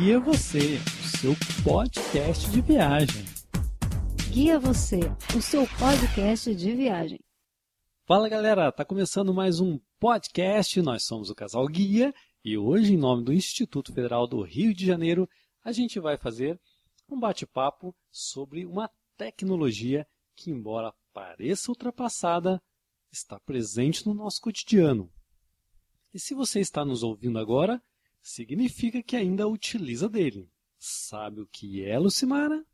Guia Você, o seu podcast de viagem. Guia Você, o seu podcast de viagem. Fala galera, tá começando mais um podcast. Nós somos o Casal Guia e hoje, em nome do Instituto Federal do Rio de Janeiro, a gente vai fazer um bate-papo sobre uma tecnologia que, embora pareça ultrapassada, está presente no nosso cotidiano. E se você está nos ouvindo agora, significa que ainda utiliza dele. Sabe o que é, Lucimara?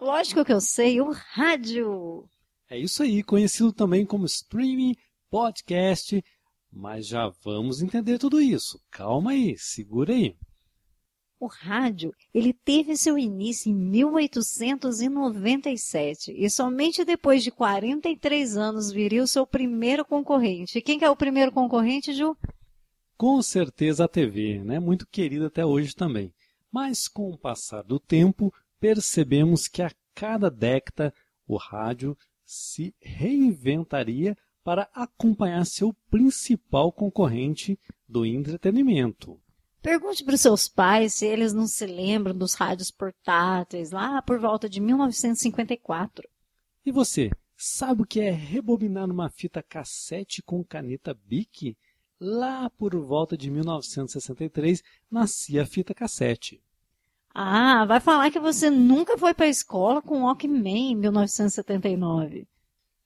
Lógico que eu sei, o rádio. É isso aí, conhecido também como streaming, podcast, mas já vamos entender tudo isso. Calma aí, segura aí. O rádio, ele teve seu início em 1897 e somente depois de 43 anos viria o seu primeiro concorrente. Quem que é o primeiro concorrente, Ju? Com certeza a TV, né? Muito querida até hoje também. Mas com o passar do tempo, percebemos que a cada década o rádio se reinventaria para acompanhar seu principal concorrente do entretenimento. Pergunte para os seus pais se eles não se lembram dos rádios portáteis lá por volta de 1954. E você, sabe o que é rebobinar uma fita cassete com caneta Bic? Lá por volta de 1963, nascia a fita cassete. Ah, vai falar que você nunca foi para a escola com Walkman em 1979.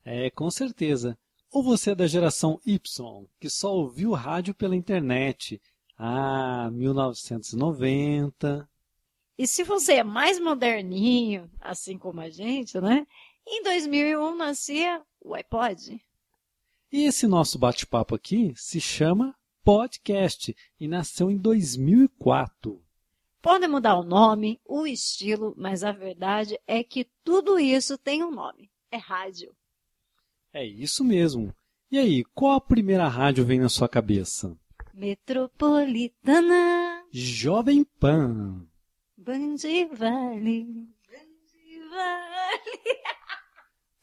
É, com certeza. Ou você é da geração Y, que só ouviu rádio pela internet. Ah, 1990. E se você é mais moderninho, assim como a gente, né? Em 2001 nascia o iPod. E esse nosso bate-papo aqui se chama podcast e nasceu em 2004. Pode mudar o nome, o estilo, mas a verdade é que tudo isso tem um nome: é rádio. É isso mesmo. E aí, qual a primeira rádio vem na sua cabeça? Metropolitana. Jovem Pan. Band Vale. Band Vale.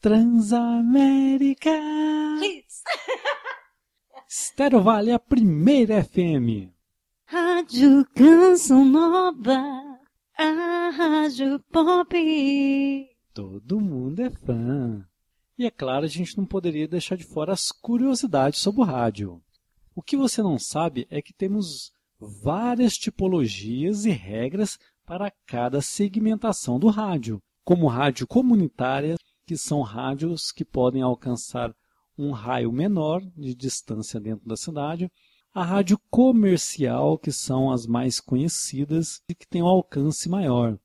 Transamérica. Estéreo Vale, a primeira FM. Rádio Canção Nova, a Rádio Pop. Todo mundo é fã. E é claro, a gente não poderia deixar de fora as curiosidades sobre o rádio. O que você não sabe é que temos várias tipologias e regras para cada segmentação do rádio, como rádio comunitária, que são rádios que podem alcançar um raio menor de distância dentro da cidade, a rádio comercial, que são as mais conhecidas e que têm um alcance maior.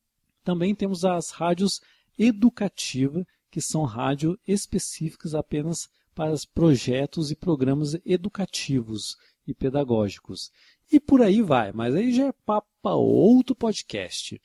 Também temos as rádios educativas, que são rádios específicas apenas para projetos e programas educativos e pedagógicos. E por aí vai, mas aí já é papo para outro podcast.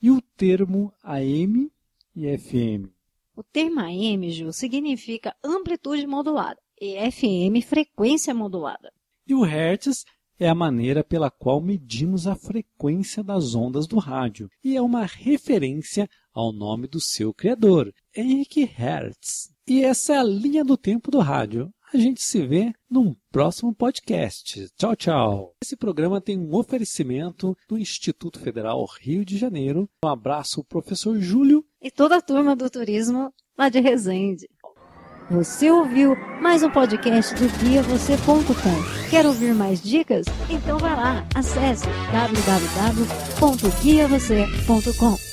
E o termo AM e FM? O termo AM, Ju, significa amplitude modulada e FM, frequência modulada. E o Hertz é a maneira pela qual medimos a frequência das ondas do rádio e é uma referência ao nome do seu criador, Henrik Hertz. E essa é a linha do tempo do rádio. A gente se vê num próximo podcast. Tchau, tchau. Esse programa tem um oferecimento do Instituto Federal Rio de Janeiro. Um abraço, professor Júlio. E toda a turma do turismo lá de Resende. Você ouviu mais um podcast do GuiaVocê.com. Quer ouvir mais dicas? Então vá lá, acesse www.guiavocê.com.